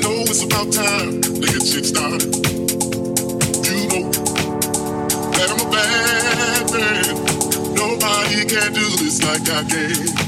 know it's about time to get shit started. You know that I'm a bad man. Nobody can do this like I can.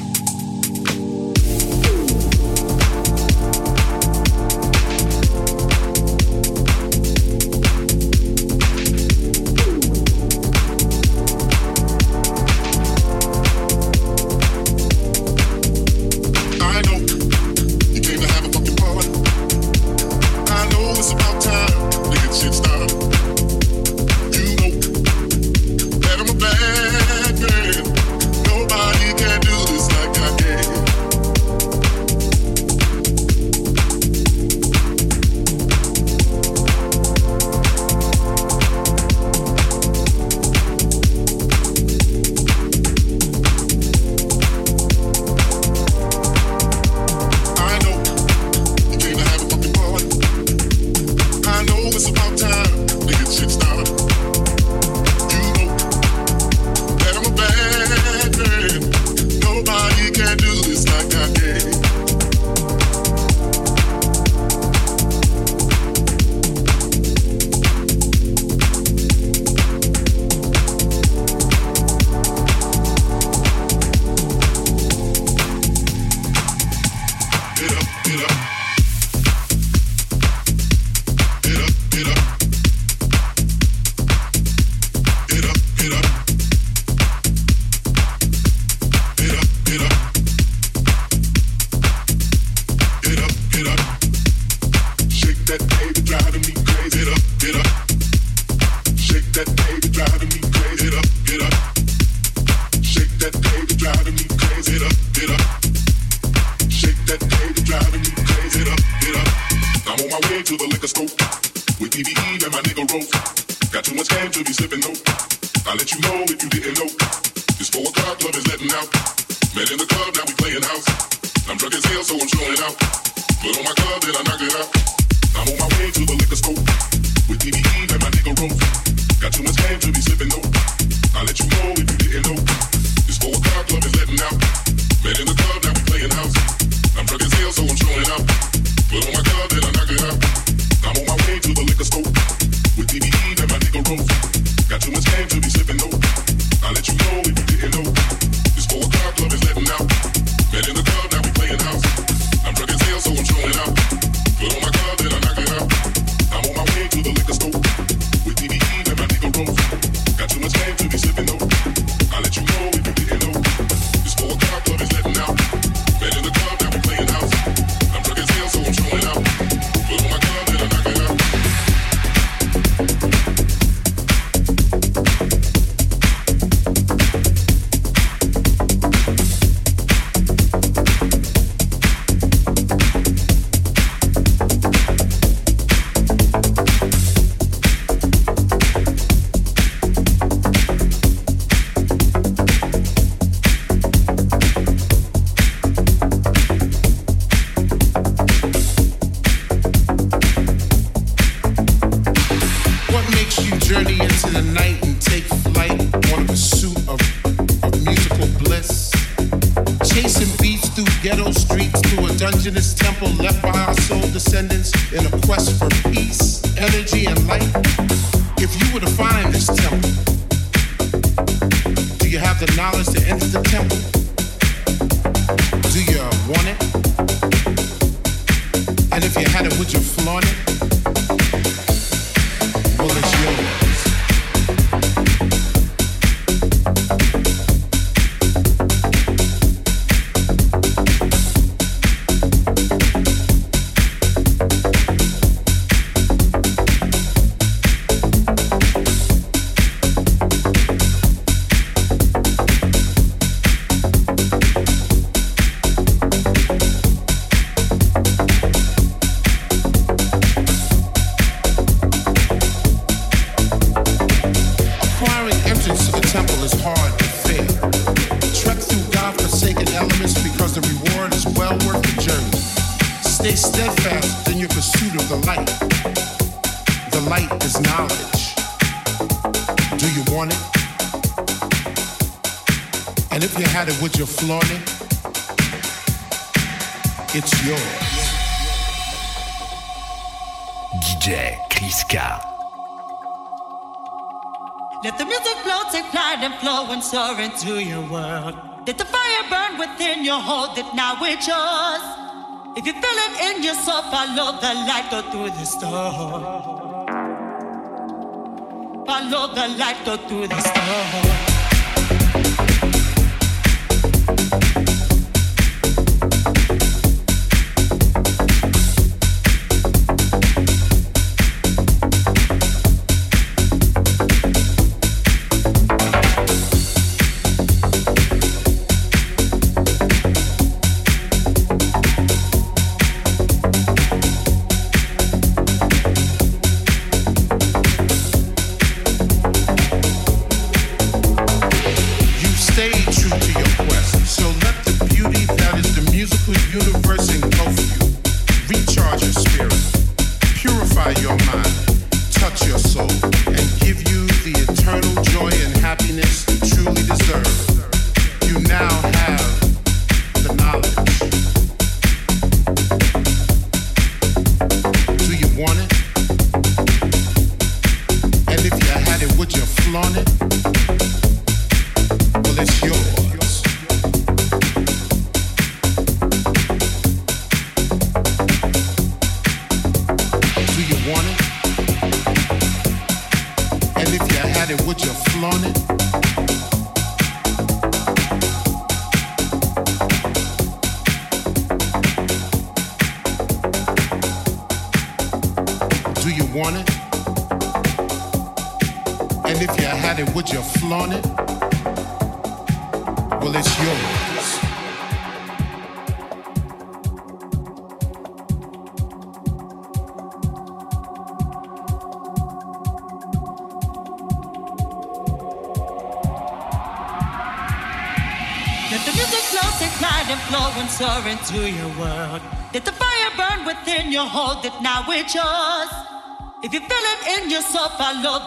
Into your world. Let the fire burn within you, hold it now, it's yours. If you feel it in your soul, follow the light, go through the storm. Follow the light, go through the storm. Into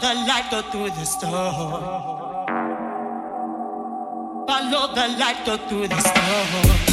the light, go through the storm. Follow the light, go through the storm.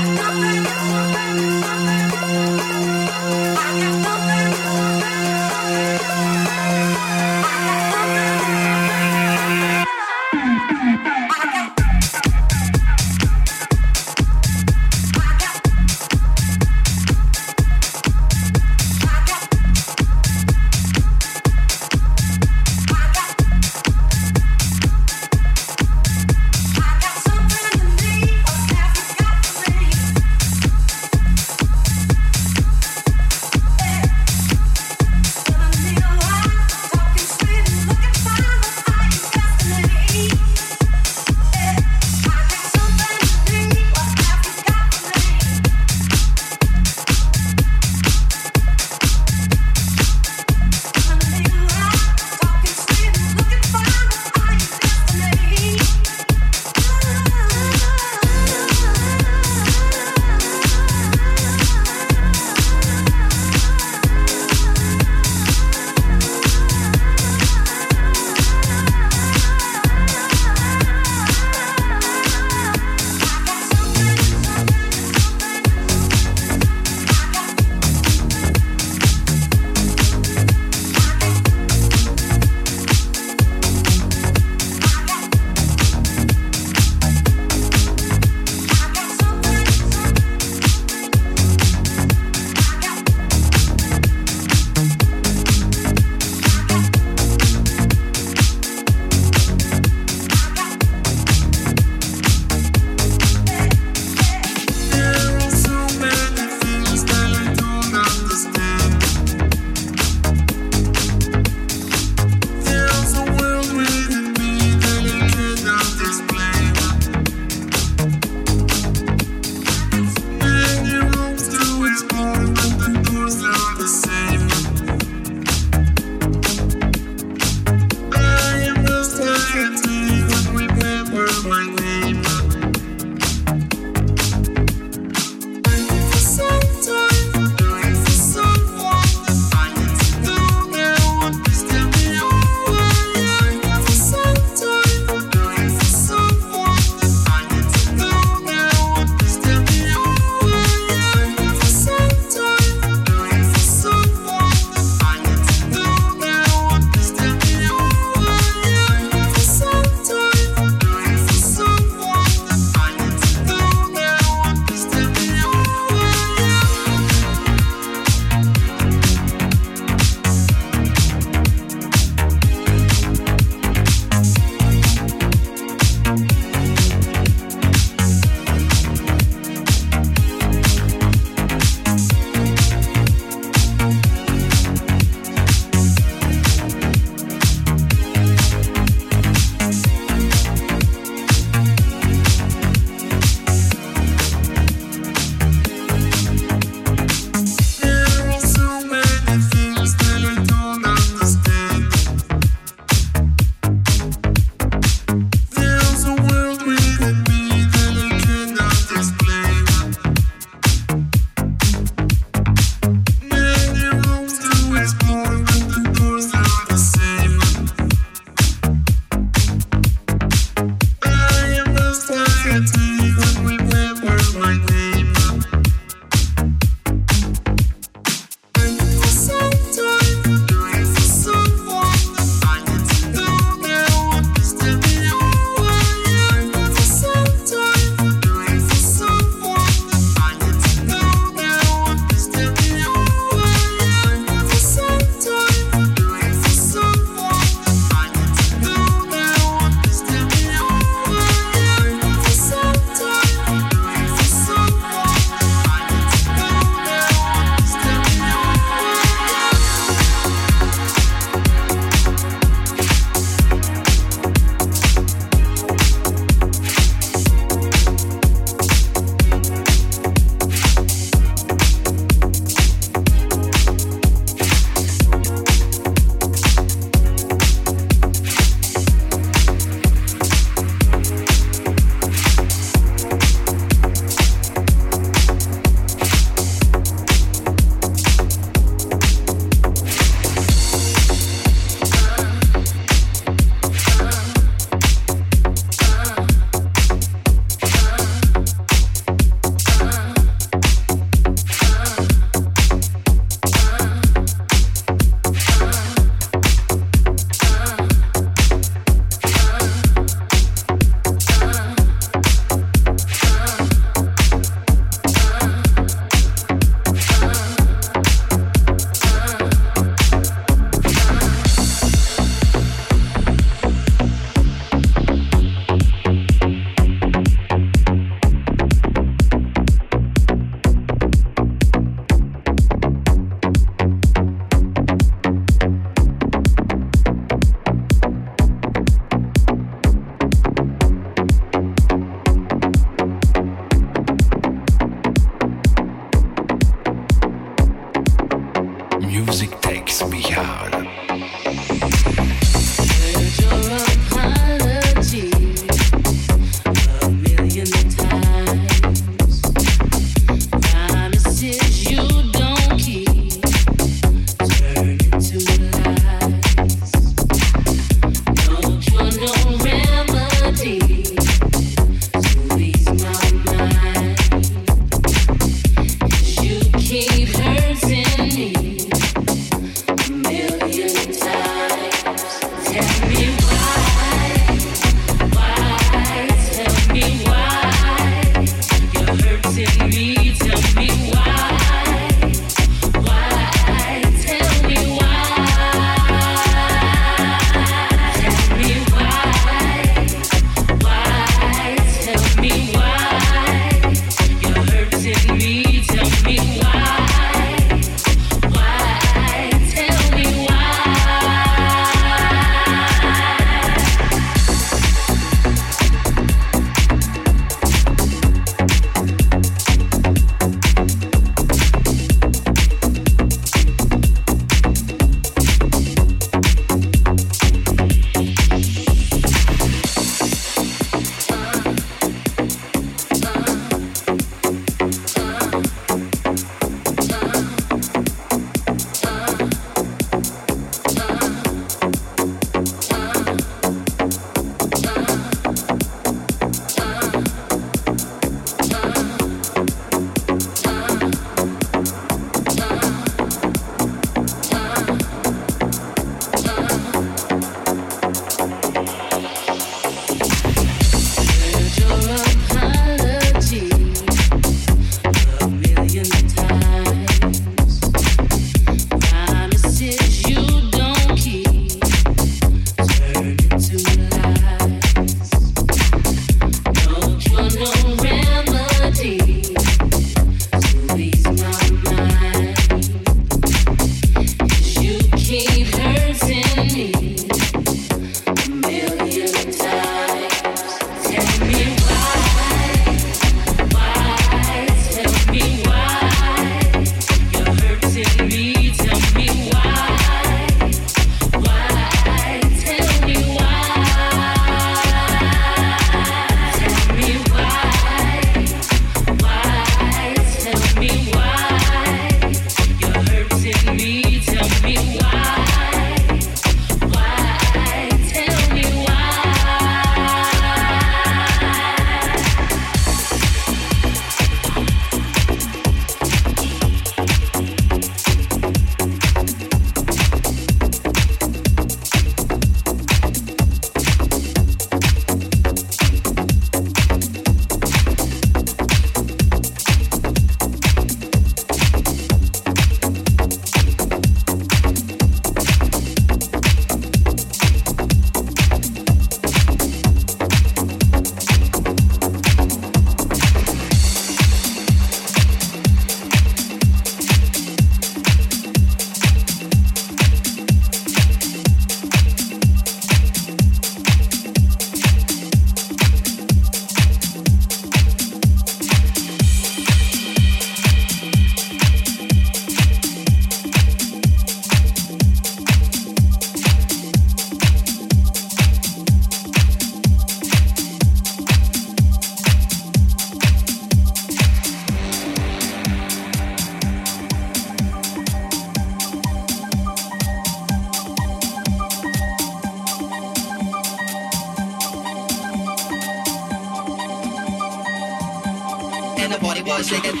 shaking.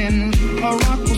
Music takes me